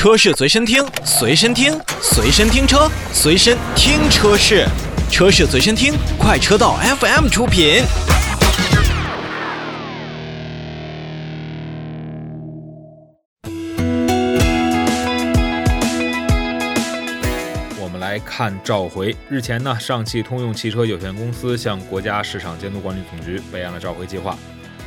车市随身听，随身听，随身听车，随身听车市，车市随身听，快车道 FM 出品。我们来看召回。日前呢，上汽通用汽车有限公司向国家市场监督管理总局备案了召回计划。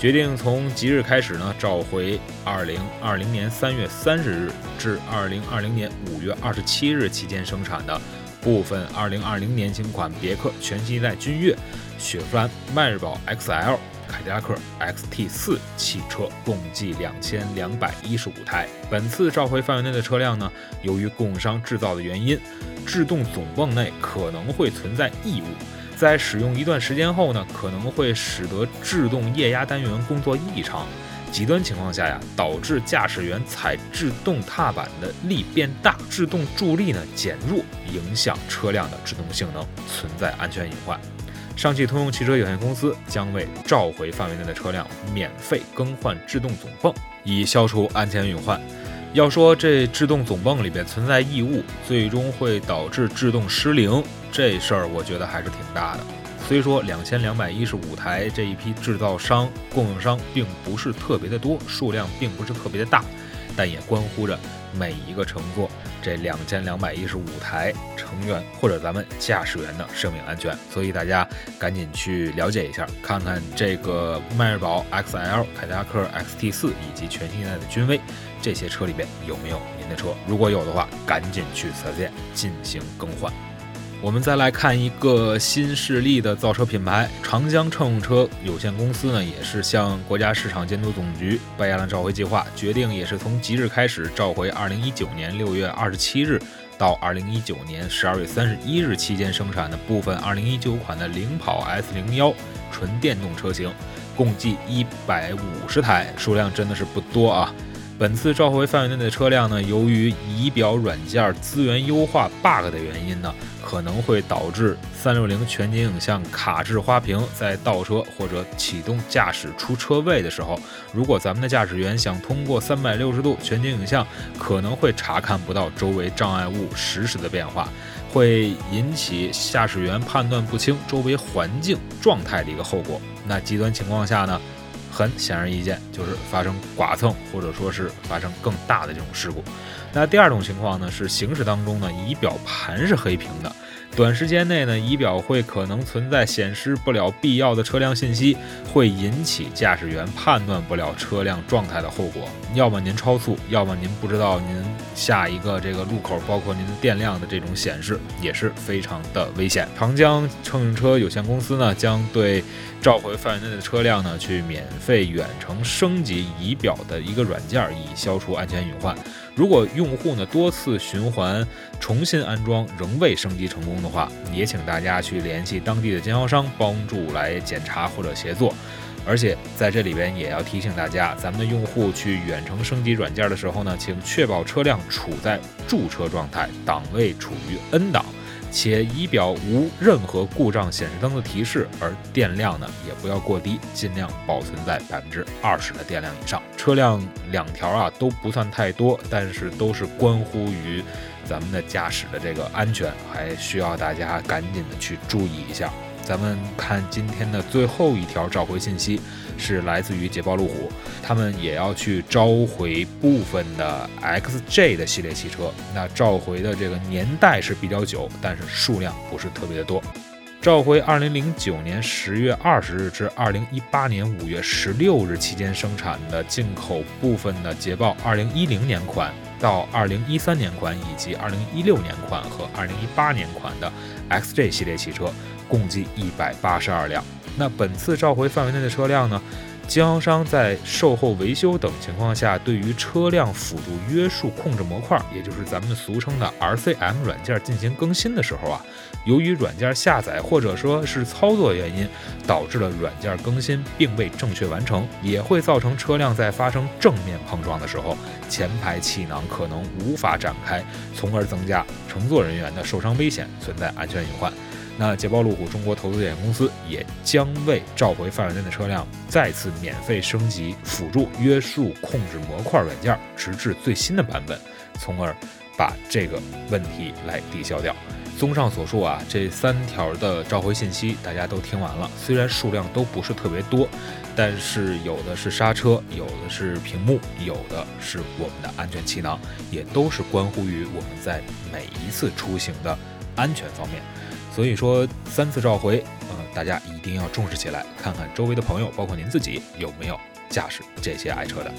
决定从即日开始呢，召回2020年3月30日至2020年5月27日期间生产的部分2020年型款别克全新一代君越、雪佛兰迈锐宝 XL、凯迪拉克 XT4 汽车，共计2215台。本次召回范围内的车辆呢，由于供应商制造的原因，制动总泵内可能会存在异物。在使用一段时间后呢，可能会使得制动液压单元工作异常，极端情况下呀，导致驾驶员踩制动踏板的力变大，制动助力呢减弱，影响车辆的制动性能，存在安全隐患。上汽通用汽车有限公司将为召回范围内的车辆免费更换制动总泵，以消除安全隐患。要说这制动总泵里边存在异物，最终会导致制动失灵，这事儿我觉得还是挺大的。虽说两千两百一十五台这一批制造商供应商并不是特别的多，数量并不是特别的大，但也关乎着每一个乘坐这两千两百一十五台成员或者咱们驾驶员的生命安全。所以大家赶紧去了解一下，看看这个迈锐宝 XL、凯迪拉克 XT4 以及全新一代的君威。这些车里边有没有您的车？如果有的话，赶紧去四 S 店进行更换。我们再来看一个新势力的造车品牌——长江乘用车有限公司呢，也是向国家市场监督总局备案了召回计划，决定也是从即日开始召回2019年6月27日到2019年12月31日期间生产的部分2019款的领跑 S01 纯电动车型，共计150台，数量真的是不多啊。本次召回范围内的车辆呢，由于仪表软件资源优化 bug 的原因呢，可能会导致三六零全景影像卡滞花屏。在倒车或者启动驾驶出车位的时候，如果咱们的驾驶员想通过三百六十度全景影像，可能会查看不到周围障碍物实时的变化，会引起驾驶员判断不清周围环境状态的一个后果。那极端情况下呢？很显而易见，就是发生剐蹭，或者说是发生更大的这种事故。那第二种情况呢，是行驶当中呢，仪表盘是黑屏的。短时间内呢，仪表会可能存在显示不了必要的车辆信息，会引起驾驶员判断不了车辆状态的后果。要么您超速，要么您不知道您下一个这个路口，包括您的电量的这种显示也是非常的危险。长江乘用车有限公司呢，将对召回范围内的车辆呢，去免费远程升级仪表的一个软件，以消除安全隐患。如果用户呢多次循环重新安装仍未升级成功的话，也请大家去联系当地的经销商帮助来检查或者协作。而且在这里边也要提醒大家，咱们的用户去远程升级软件的时候呢，请确保车辆处在驻车状态，档位处于 N 档。且仪表无任何故障显示灯的提示，而电量呢也不要过低，尽量保存在百分之二十的电量以上。车辆两条啊都不算太多，但是都是关乎于咱们的驾驶的这个安全，还需要大家赶紧的去注意一下。咱们看今天的最后一条召回信息，是来自于捷豹路虎，他们也要去召回部分的 XJ 的系列汽车。那召回的这个年代是比较久，但是数量不是特别的多。召回2009年10月20日至2018年5月16日期间生产的进口部分的捷豹2010年款到2013年款以及2016年款和2018年款的 XJ 系列汽车。共计一百八十二辆。那本次召回范围内的车辆呢？经销商在售后维修等情况下，对于车辆辅助约束控制模块，也就是咱们俗称的 RCM 软件进行更新的时候啊，由于软件下载或者说是操作原因，导致了软件更新并未正确完成，也会造成车辆在发生正面碰撞的时候，前排气囊可能无法展开，从而增加乘坐人员的受伤危险，存在安全隐患。那捷豹路虎中国投资有限公司也将为召回范围内的车辆再次免费升级辅助约束控制模块软件，直至最新的版本，从而把这个问题来抵消掉。综上所述啊，这三条的召回信息大家都听完了，虽然数量都不是特别多，但是有的是刹车，有的是屏幕，有的是我们的安全气囊，也都是关乎于我们在每一次出行的安全方面。所以说三次召回，呃，大家一定要重视起来，看看周围的朋友，包括您自己有没有驾驶这些爱车的。